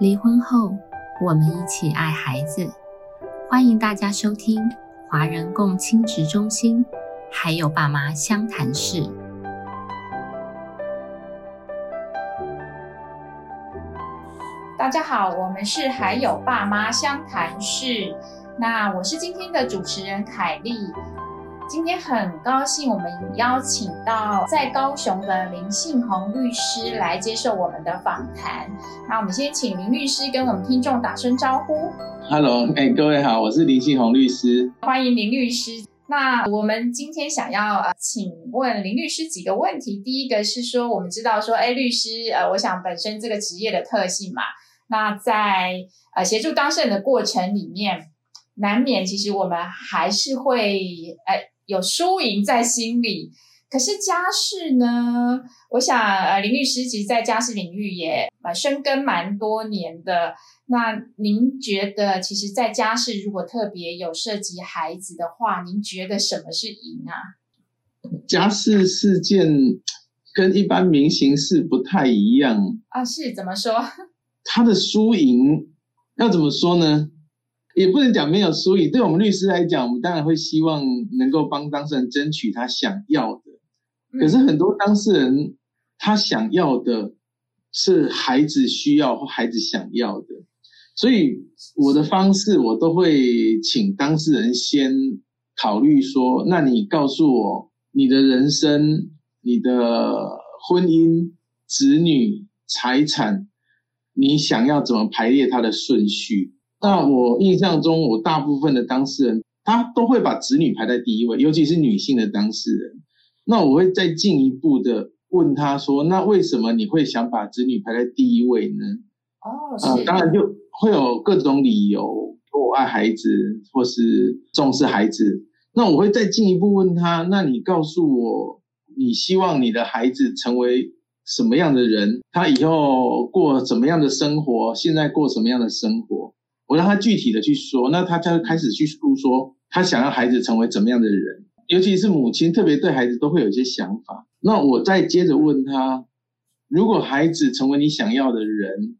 离婚后，我们一起爱孩子。欢迎大家收听华人共亲职中心，还有爸妈相谈室。大家好，我们是还有爸妈相谈室。那我是今天的主持人凯丽。今天很高兴，我们邀请到在高雄的林信宏律师来接受我们的访谈。那我们先请林律师跟我们听众打声招呼。Hello，哎，各位好，我是林信宏律师，欢迎林律师。那我们今天想要呃，请问林律师几个问题。第一个是说，我们知道说，哎，律师，呃，我想本身这个职业的特性嘛，那在呃协助当事人的过程里面，难免其实我们还是会，哎。有输赢在心里，可是家事呢？我想，呃，林律师其实，在家事领域也蛮深耕蛮多年的。那您觉得，其实，在家事如果特别有涉及孩子的话，您觉得什么是赢啊？家事事件跟一般民刑事不太一样啊，是怎么说？他的输赢要怎么说呢？也不能讲没有输赢，对我们律师来讲，我们当然会希望能够帮当事人争取他想要的。可是很多当事人他想要的是孩子需要或孩子想要的，所以我的方式我都会请当事人先考虑说：那你告诉我你的人生、你的婚姻、子女、财产，你想要怎么排列它的顺序？那我印象中，我大部分的当事人，他都会把子女排在第一位，尤其是女性的当事人。那我会再进一步的问他说：“那为什么你会想把子女排在第一位呢？”哦，啊，当然就会有各种理由，我爱孩子，或是重视孩子。那我会再进一步问他：“那你告诉我，你希望你的孩子成为什么样的人？他以后过什么样的生活？现在过什么样的生活？”我让他具体的去说，那他才会开始去诉说他想要孩子成为怎么样的人，尤其是母亲，特别对孩子都会有一些想法。那我再接着问他，如果孩子成为你想要的人，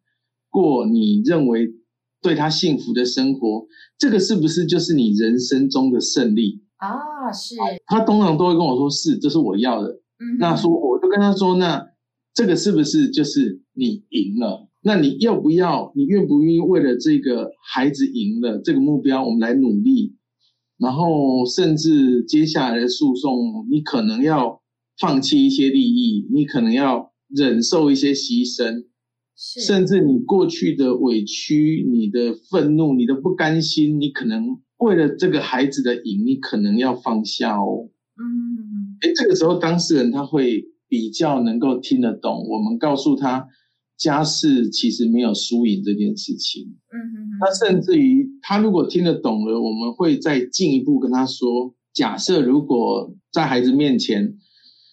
过你认为对他幸福的生活，这个是不是就是你人生中的胜利啊？是。他通常都会跟我说是，这是我要的。嗯，那说我就跟他说，那这个是不是就是你赢了？那你要不要？你愿不愿意为了这个孩子赢了这个目标，我们来努力？然后甚至接下来的诉讼，你可能要放弃一些利益，你可能要忍受一些牺牲，甚至你过去的委屈、你的愤怒、你的不甘心，你可能为了这个孩子的赢，你可能要放下哦。嗯，哎，这个时候当事人他会比较能够听得懂，我们告诉他。家事其实没有输赢这件事情，嗯哼，那甚至于他如果听得懂了，我们会再进一步跟他说：假设如果在孩子面前，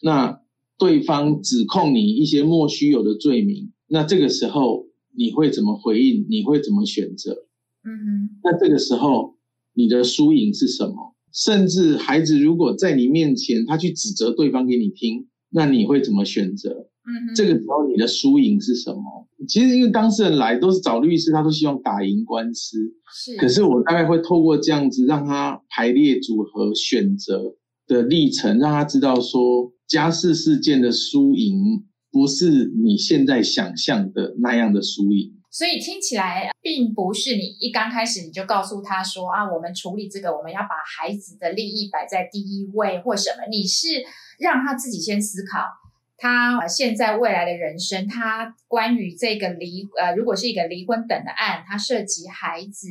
那对方指控你一些莫须有的罪名，那这个时候你会怎么回应？你会怎么选择？嗯哼，那这个时候你的输赢是什么？甚至孩子如果在你面前，他去指责对方给你听，那你会怎么选择？嗯，这个时候你的输赢是什么？其实因为当事人来都是找律师，他都希望打赢官司。是，可是我大概会透过这样子让他排列组合选择的历程，让他知道说家事事件的输赢不是你现在想象的那样的输赢。所以听起来并不是你一刚开始你就告诉他说啊，我们处理这个，我们要把孩子的利益摆在第一位或什么？你是让他自己先思考。他现在未来的人生，他关于这个离呃，如果是一个离婚等的案，他涉及孩子、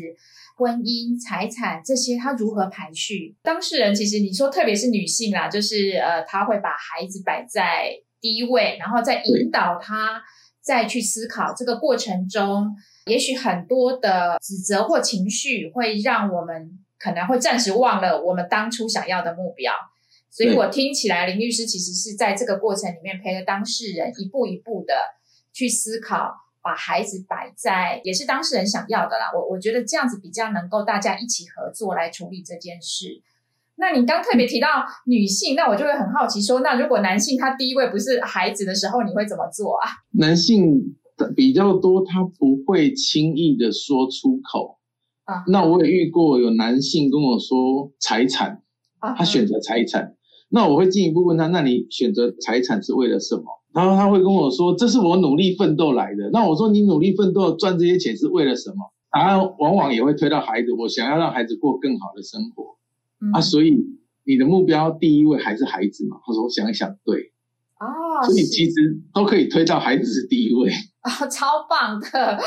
婚姻、财产这些，他如何排序？当事人其实你说，特别是女性啦，就是呃，他会把孩子摆在第一位，然后再引导他再去思考这个过程中，也许很多的指责或情绪会让我们可能会暂时忘了我们当初想要的目标。所以我听起来，林律师其实是在这个过程里面陪着当事人一步一步的去思考，把孩子摆在也是当事人想要的啦。我我觉得这样子比较能够大家一起合作来处理这件事。那你刚特别提到女性，那我就会很好奇说，那如果男性他第一位不是孩子的时候，你会怎么做啊？男性比较多，他不会轻易的说出口。啊，那我也遇过有男性跟我说财产，他选择财产。那我会进一步问他，那你选择财产是为了什么？然后他会跟我说，这是我努力奋斗来的。那我说，你努力奋斗赚这些钱是为了什么？答案往往也会推到孩子，我想要让孩子过更好的生活啊，所以你的目标第一位还是孩子嘛？他说，我想一想，对。哦，所以其实都可以推到孩子是第一位啊，超棒的！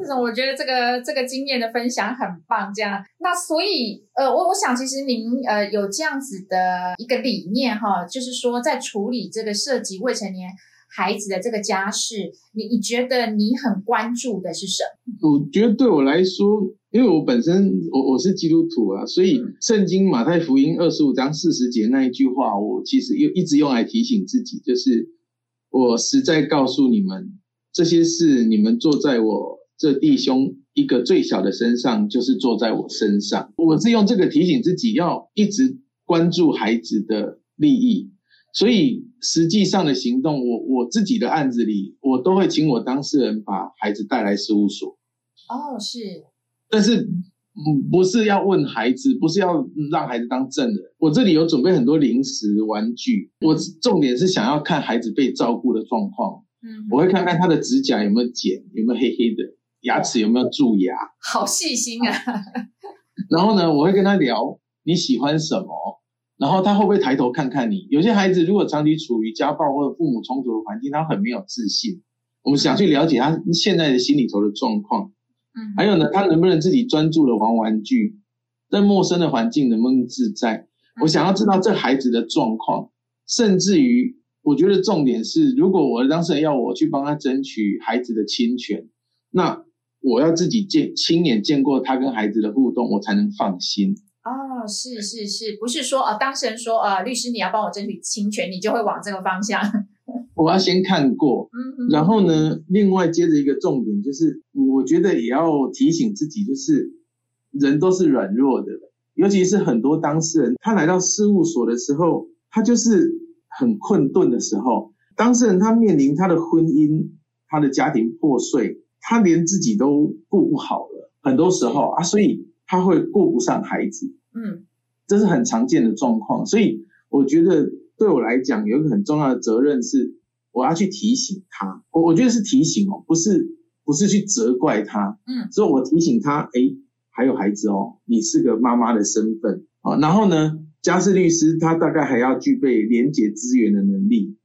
这种我觉得这个这个经验的分享很棒。这样，那所以呃，我我想其实您呃有这样子的一个理念哈，就是说在处理这个涉及未成年孩子的这个家事，你你觉得你很关注的是什么？我觉得对我来说。因为我本身我我是基督徒啊，所以圣经马太福音二十五章四十节那一句话，我其实又一直用来提醒自己，就是我实在告诉你们，这些事你们做在我这弟兄一个最小的身上，就是做在我身上。我是用这个提醒自己，要一直关注孩子的利益，所以实际上的行动，我我自己的案子里，我都会请我当事人把孩子带来事务所。哦，是。但是，嗯，不是要问孩子，不是要让孩子当证人。我这里有准备很多零食、玩具，我重点是想要看孩子被照顾的状况。嗯，我会看看他的指甲有没有剪，有没有黑黑的，牙齿有没有蛀牙。好细心啊！然后呢，我会跟他聊你喜欢什么，然后他会不会抬头看看你？有些孩子如果长期处于家暴或者父母冲突的环境，他很没有自信。我们想去了解他现在的心里头的状况。还有呢，他能不能自己专注的玩玩具，在陌生的环境能不能自在？我想要知道这孩子的状况，甚至于，我觉得重点是，如果我的当事人要我去帮他争取孩子的侵权，那我要自己见亲眼见过他跟孩子的互动，我才能放心。哦，是是是，不是说呃，当事人说呃，律师你要帮我争取侵权，你就会往这个方向。我要先看过，嗯，然后呢，另外接着一个重点就是，我觉得也要提醒自己，就是人都是软弱的，尤其是很多当事人，他来到事务所的时候，他就是很困顿的时候，当事人他面临他的婚姻，他的家庭破碎，他连自己都顾不好了，很多时候啊，所以他会顾不上孩子，嗯，这是很常见的状况，所以我觉得对我来讲，有一个很重要的责任是。我要去提醒他，我我觉得是提醒哦，不是不是去责怪他，嗯，所以我提醒他，哎，还有孩子哦，你是个妈妈的身份。啊，然后呢，家事律师他大概还要具备连结资源的能力，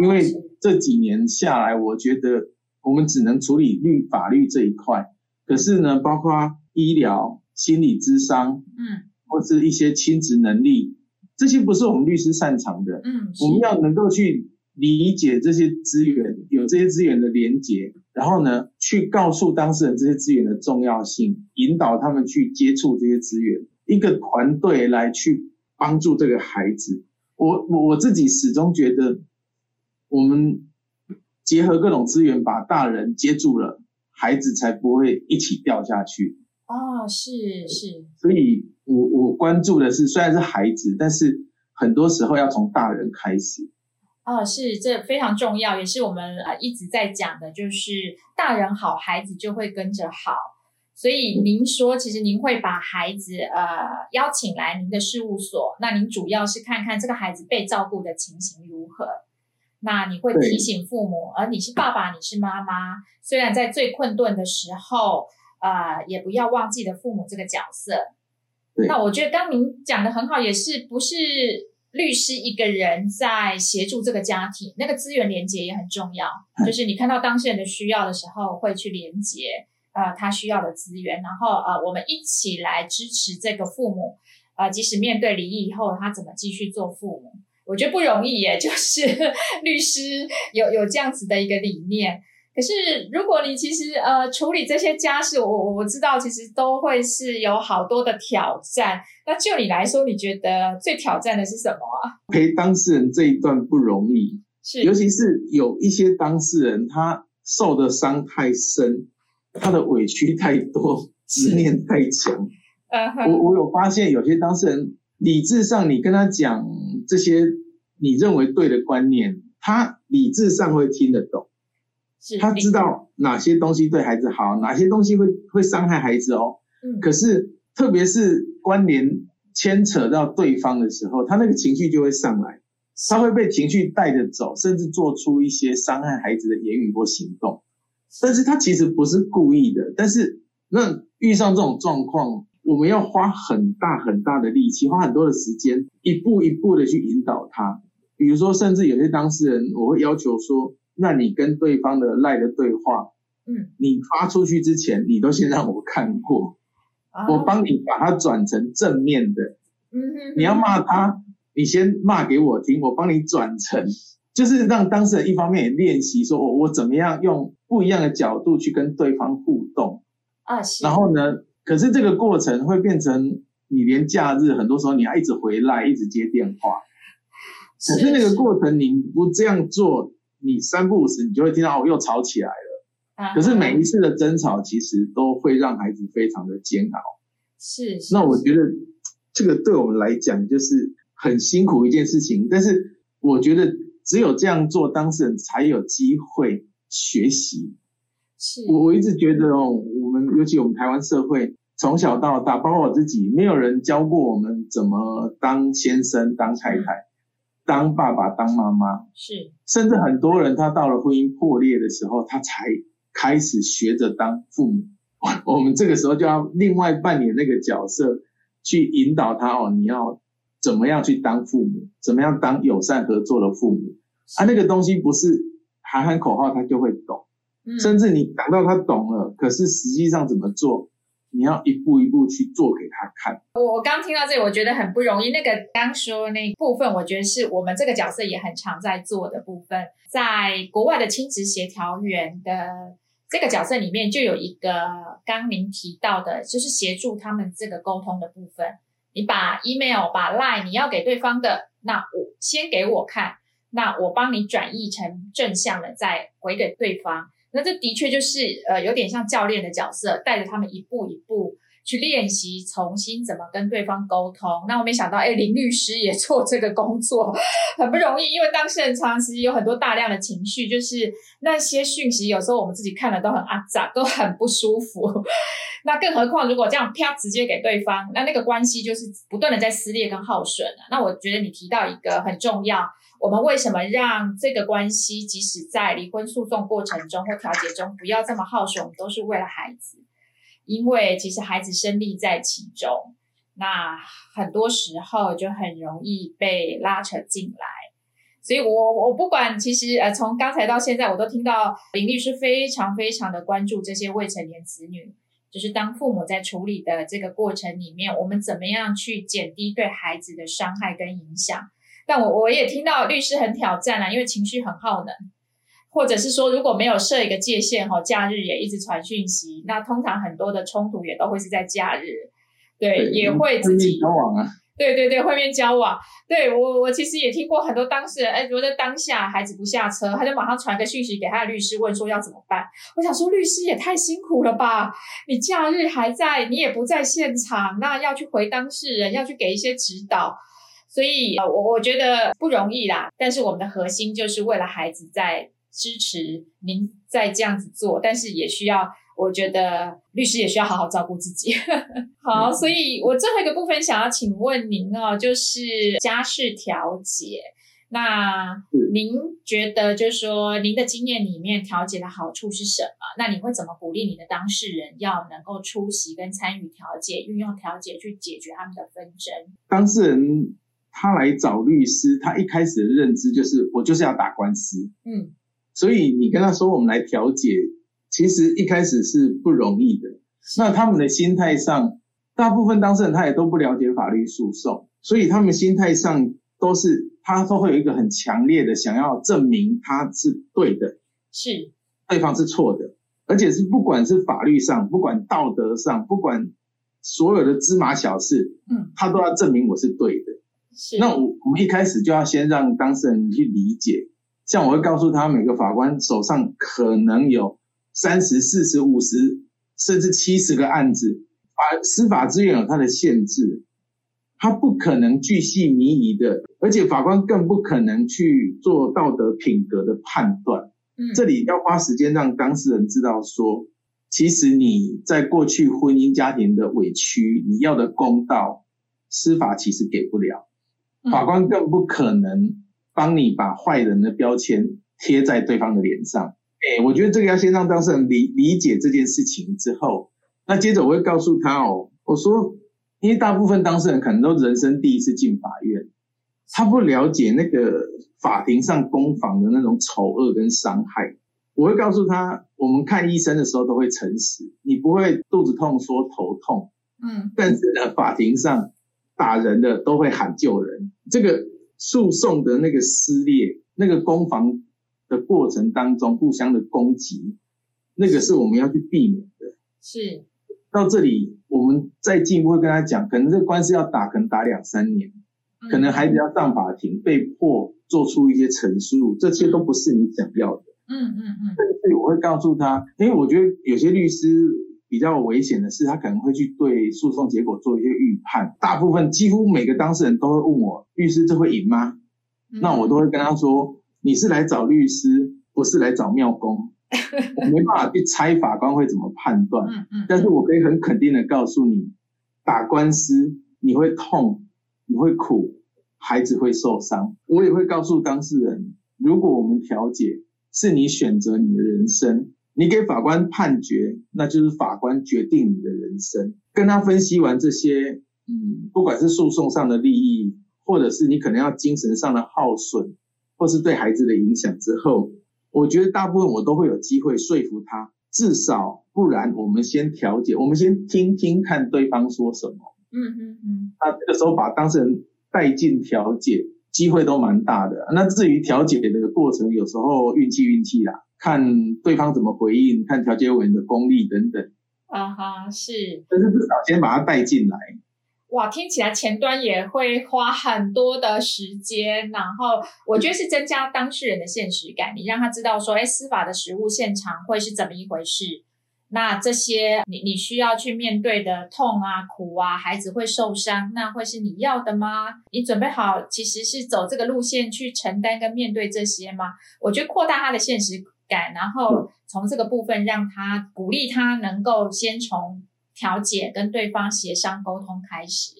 因为这几年下来，我觉得我们只能处理律法律这一块，可是呢，包括医疗、心理咨商，嗯，或是一些亲职能力，这些不是我们律师擅长的，嗯，我们要能够去。理解这些资源，有这些资源的连接，然后呢，去告诉当事人这些资源的重要性，引导他们去接触这些资源，一个团队来去帮助这个孩子。我我我自己始终觉得，我们结合各种资源，把大人接住了，孩子才不会一起掉下去。哦，是是。所以我我关注的是，虽然是孩子，但是很多时候要从大人开始。哦，是这非常重要，也是我们呃一直在讲的，就是大人好，孩子就会跟着好。所以您说，其实您会把孩子呃邀请来您的事务所，那您主要是看看这个孩子被照顾的情形如何。那你会提醒父母，而你是爸爸，你是妈妈，虽然在最困顿的时候，呃，也不要忘记了父母这个角色。那我觉得刚您讲的很好，也是不是？律师一个人在协助这个家庭，那个资源连接也很重要。就是你看到当事人的需要的时候，会去连接呃他需要的资源，然后呃我们一起来支持这个父母。呃，即使面对离异以后，他怎么继续做父母？我觉得不容易耶。就是律师有有这样子的一个理念。可是，如果你其实呃处理这些家事，我我知道其实都会是有好多的挑战。那就你来说，你觉得最挑战的是什么啊？陪当事人这一段不容易，是尤其是有一些当事人他受的伤太深，他的委屈太多，执念太强。我我有发现有些当事人理智上你跟他讲这些你认为对的观念，他理智上会听得懂。他知道哪些东西对孩子好，哪些东西会会伤害孩子哦。嗯，可是特别是关联牵扯到对方的时候，他那个情绪就会上来，他会被情绪带着走，甚至做出一些伤害孩子的言语或行动。但是他其实不是故意的，但是那遇上这种状况，我们要花很大很大的力气，花很多的时间，一步一步的去引导他。比如说，甚至有些当事人，我会要求说。那你跟对方的赖的对话，嗯，你发出去之前，你都先让我看过，我帮你把它转成正面的，嗯哼，你要骂他，你先骂给我听，我帮你转成，就是让当事人一方面也练习说，我我怎么样用不一样的角度去跟对方互动，啊，然后呢，可是这个过程会变成你连假日很多时候你要一直回来，一直接电话，可是那个过程你不这样做。你三不五时，你就会听到哦，又吵起来了。可是每一次的争吵，其实都会让孩子非常的煎熬。是。那我觉得这个对我们来讲就是很辛苦一件事情。但是我觉得只有这样做，当事人才有机会学习。是。我我一直觉得哦，我们尤其我们台湾社会，从小到大，包括我自己，没有人教过我们怎么当先生、当太太。当爸爸、当妈妈是，甚至很多人他到了婚姻破裂的时候，他才开始学着当父母。我们这个时候就要另外扮演那个角色，去引导他哦，你要怎么样去当父母，怎么样当友善合作的父母啊？那个东西不是喊喊口号他就会懂，甚至你等到他懂了，可是实际上怎么做？你要一步一步去做给他看。我我刚听到这里，我觉得很不容易。那个刚说那部分，我觉得是我们这个角色也很常在做的部分。在国外的亲子协调员的这个角色里面，就有一个刚您提到的，就是协助他们这个沟通的部分。你把 email、把 line 你要给对方的，那我先给我看，那我帮你转译成正向的，再回给对方。那这的确就是呃，有点像教练的角色，带着他们一步一步去练习，重新怎么跟对方沟通。那我没想到，哎，林律师也 做这个工作，很不容易，因为当事人长时有很多大量的情绪，就是那些讯息，有时候我们自己看了都很阿杂，都很不舒服。那更何况如果这样啪直接给对方，那那个关系就是不断的在撕裂跟耗损了。那我觉得你提到一个很重要。我们为什么让这个关系，即使在离婚诉讼过程中或调解中，不要这么耗损？都是为了孩子，因为其实孩子身立在其中，那很多时候就很容易被拉扯进来。所以，我我不管，其实呃，从刚才到现在，我都听到林律师非常非常的关注这些未成年子女，就是当父母在处理的这个过程里面，我们怎么样去减低对孩子的伤害跟影响。但我我也听到律师很挑战啊，因为情绪很耗能，或者是说如果没有设一个界限哈，假日也一直传讯息，那通常很多的冲突也都会是在假日，对，也会自己交往啊，对对对，会面交往，对我我其实也听过很多当事人，哎，如果在当下孩子不下车，他就马上传个讯息给他的律师问说要怎么办，我想说律师也太辛苦了吧，你假日还在，你也不在现场，那要去回当事人，要去给一些指导。所以，呃，我我觉得不容易啦。但是我们的核心就是为了孩子在支持您在这样子做，但是也需要，我觉得律师也需要好好照顾自己。好，所以我最后一个部分想要请问您哦，就是家事调解。那您觉得，就是说您的经验里面调解的好处是什么？那你会怎么鼓励你的当事人要能够出席跟参与调解，运用调解去解决他们的纷争？当事人。他来找律师，他一开始的认知就是我就是要打官司，嗯，所以你跟他说我们来调解，其实一开始是不容易的。那他们的心态上，大部分当事人他也都不了解法律诉讼，所以他们心态上都是他都会有一个很强烈的想要证明他是对的，是。对方是错的，而且是不管是法律上，不管道德上，不管所有的芝麻小事，嗯，他都要证明我是对的。是。那我我们一开始就要先让当事人去理解，像我会告诉他，每个法官手上可能有三十四十五十甚至七十个案子，法司法资源有它的限制，他不可能巨细靡遗的，而且法官更不可能去做道德品格的判断。嗯，这里要花时间让当事人知道说，其实你在过去婚姻家庭的委屈，你要的公道，司法其实给不了，法官更不可能帮你把坏人的标签贴在对方的脸上。哎，我觉得这个要先让当事人理理解这件事情之后，那接着我会告诉他哦，我说，因为大部分当事人可能都人生第一次进法院，他不了解那个法庭上攻防的那种丑恶跟伤害。我会告诉他，我们看医生的时候都会诚实，你不会肚子痛说头痛，嗯，但是呢，法庭上打人的都会喊救人，这个诉讼的那个撕裂，那个攻防。的过程当中互相的攻击，那个是我们要去避免的。是到这里，我们再进一步会跟他讲，可能这个官司要打，可能打两三年，可能孩子要上法庭，被迫做出一些陈述，这些都不是你想要的。嗯嗯嗯。所以我会告诉他，因为我觉得有些律师比较危险的是，他可能会去对诉讼结果做一些预判。大部分几乎每个当事人都会问我，律师这会赢吗？那我都会跟他说。你是来找律师，不是来找庙公，我没办法去猜法官会怎么判断。嗯嗯，但是我可以很肯定的告诉你，打官司你会痛，你会苦，孩子会受伤。我也会告诉当事人，如果我们调解是你选择你的人生，你给法官判决，那就是法官决定你的人生。跟他分析完这些，嗯，不管是诉讼上的利益，或者是你可能要精神上的耗损。或是对孩子的影响之后，我觉得大部分我都会有机会说服他，至少不然我们先调解，我们先听听看对方说什么。嗯嗯嗯。那这个时候把当事人带进调解，机会都蛮大的。那至于调解的过程，有时候运气运气啦，看对方怎么回应，看调解委员的功力等等。啊哈，是。但是至少先把他带进来。哇，听起来前端也会花很多的时间，然后我觉得是增加当事人的现实感，你让他知道说，哎，司法的实务现场会是怎么一回事，那这些你你需要去面对的痛啊、苦啊，孩子会受伤，那会是你要的吗？你准备好其实是走这个路线去承担跟面对这些吗？我觉得扩大他的现实感，然后从这个部分让他鼓励他能够先从。调解跟对方协商沟通开始，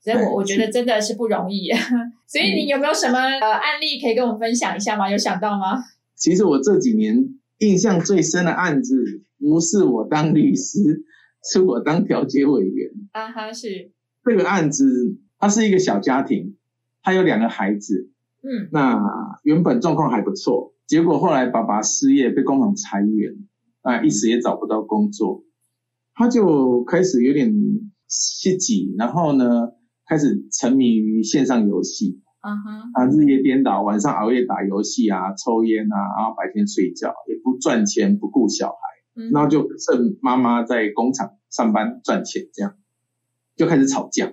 所以我我觉得真的是不容易。所以你有没有什么呃案例可以跟我们分享一下吗？有想到吗？其实我这几年印象最深的案子，不是我当律师，是我当调解委员。啊哈，是这个案子，它是一个小家庭，他有两个孩子。嗯，那原本状况还不错，结果后来爸爸失业，被工厂裁员，啊，一时也找不到工作。他就开始有点心急，然后呢，开始沉迷于线上游戏，啊哈，啊，日夜颠倒，晚上熬夜打游戏啊，抽烟啊，然后白天睡觉，也不赚钱，不顾小孩，然后就剩妈妈在工厂上班赚钱，这样。就开始吵架，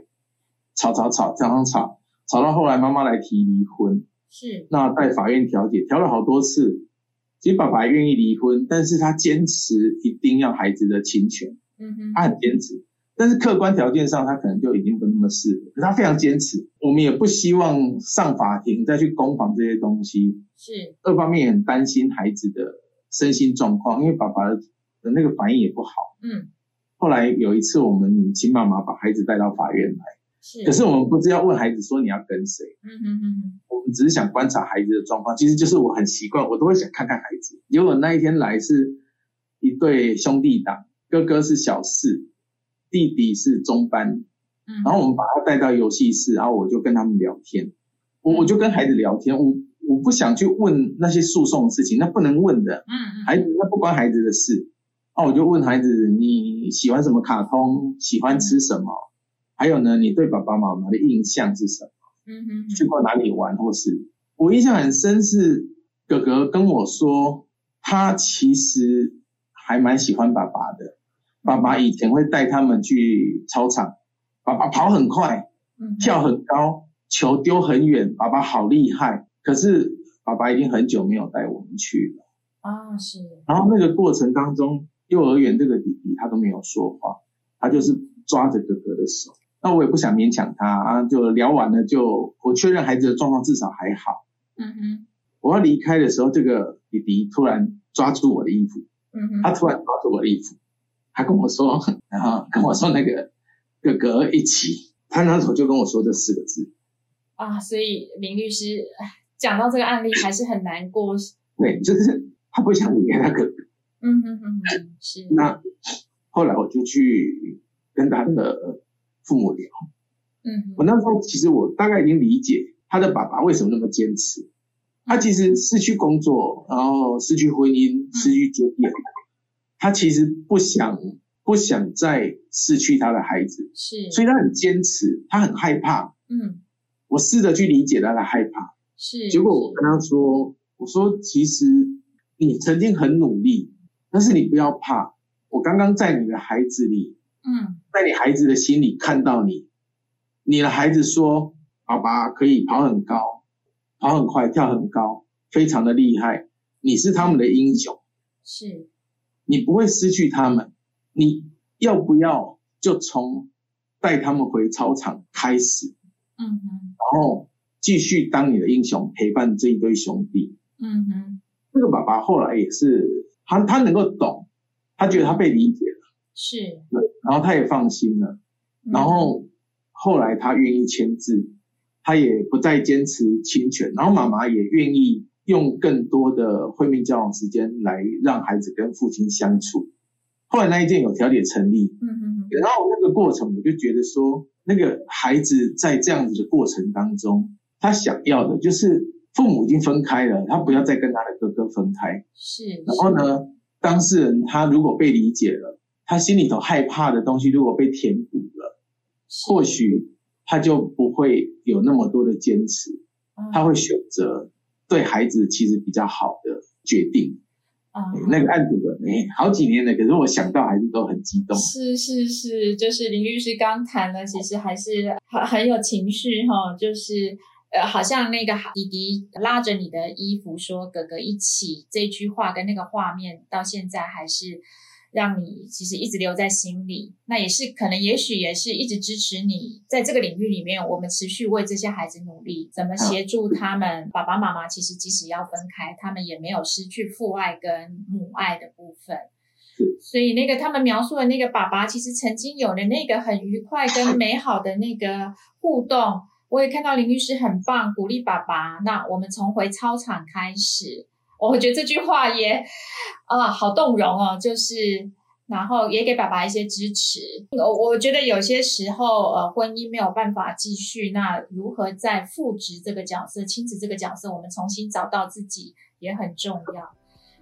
吵吵吵，常常吵，吵到后来妈妈来提离婚，是，那在法院调解，调了好多次，其实爸爸愿意离婚，但是他坚持一定要孩子的侵权。嗯哼，他很坚持，但是客观条件上他可能就已经不那么适合。可他非常坚持，我们也不希望上法庭再去攻防这些东西。是，二方面也很担心孩子的身心状况，因为爸爸的那个反应也不好。嗯，后来有一次我们亲妈妈把孩子带到法院来，是，可是我们不是要问孩子说你要跟谁。嗯哼哼哼，我们只是想观察孩子的状况，其实就是我很习惯，我都会想看看孩子。结果那一天来是一对兄弟档。哥哥是小四，弟弟是中班，嗯，然后我们把他带到游戏室，然后我就跟他们聊天，我我就跟孩子聊天，我我不想去问那些诉讼的事情，那不能问的，嗯嗯，孩子那不关孩子的事，那我就问孩子你喜欢什么卡通，喜欢吃什么，还有呢，你对爸爸妈妈的印象是什么？嗯哼，去过哪里玩，或是我印象很深是哥哥跟我说，他其实还蛮喜欢爸爸的。爸爸以前会带他们去操场，爸爸跑很快，跳很高，球丢很远，爸爸好厉害。可是爸爸已经很久没有带我们去了啊，是。然后那个过程当中，幼儿园这个弟弟他都没有说话，他就是抓着哥哥的手。那我也不想勉强他啊，就聊完了就我确认孩子的状况至少还好。嗯哼。我要离开的时候，这个弟弟突然抓住我的衣服，嗯哼他突然抓住我的衣服，他跟我说，然后跟我说那个哥哥一起，他那时候就跟我说这四个字。啊，所以林律师 讲到这个案例还是很难过。对，就是他不想离开他哥哥。嗯哼哼哼，是。那后来我就去跟他的父母聊。嗯，我那时候其实我大概已经理解他的爸爸为什么那么坚持。他其实失去工作，然后失去婚姻，失去职业，他其实不想不想再失去他的孩子，是，所以他很坚持，他很害怕。嗯，我试着去理解他的害怕，是。结果我跟他说：“我说其实你曾经很努力，但是你不要怕，我刚刚在你的孩子里，嗯，在你孩子的心里看到你，你的孩子说，爸爸可以跑很高。”跑很快，跳很高，非常的厉害。你是他们的英雄，是，你不会失去他们。你要不要就从带他们回操场开始？嗯哼，然后继续当你的英雄，陪伴这一堆兄弟。嗯哼，这个爸爸后来也是，他他能够懂，他觉得他被理解了，是，对，然后他也放心了，然后后来他愿意签字。他也不再坚持侵权，然后妈妈也愿意用更多的会面交往时间来让孩子跟父亲相处。后来那一件有条理成立，嗯嗯嗯，然后那个过程我就觉得说，那个孩子在这样子的过程当中，他想要的就是父母已经分开了，他不要再跟他的哥哥分开。是，然后呢，当事人他如果被理解了，他心里头害怕的东西如果被填补了，或许。他就不会有那么多的坚持，他会选择对孩子其实比较好的决定。啊，那个案子哎，好几年了，可是我想到还是都很激动。是是是，就是林律师刚谈了，其实还是很很有情绪哈，就是呃，好像那个弟弟拉着你的衣服说“哥哥一起”这句话跟那个画面，到现在还是。让你其实一直留在心里，那也是可能，也许也是一直支持你在这个领域里面。我们持续为这些孩子努力，怎么协助他们？爸爸妈妈其实即使要分开，他们也没有失去父爱跟母爱的部分。所以那个他们描述的那个爸爸，其实曾经有的那个很愉快跟美好的那个互动，我也看到林律师很棒，鼓励爸爸。那我们从回操场开始。我觉得这句话也啊，好动容哦。就是，然后也给爸爸一些支持。我我觉得有些时候，呃，婚姻没有办法继续，那如何在父职这个角色、亲子这个角色，我们重新找到自己也很重要。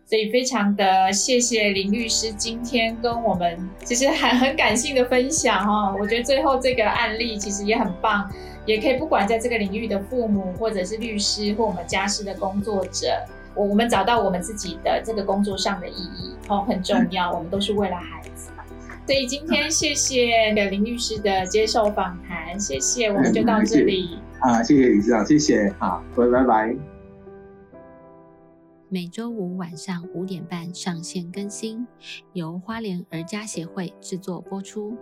所以，非常的谢谢林律师今天跟我们其实很很感性的分享哦。我觉得最后这个案例其实也很棒，也可以不管在这个领域的父母，或者是律师，或我们家事的工作者。我我们找到我们自己的这个工作上的意义哦，很重要。我们都是为了孩子，所以今天谢谢林律师的接受访谈，谢谢，我们就到这里啊，谢谢李市长，谢谢，好，拜拜拜。每周五晚上五点半上线更新，由花莲儿家协会制作播出。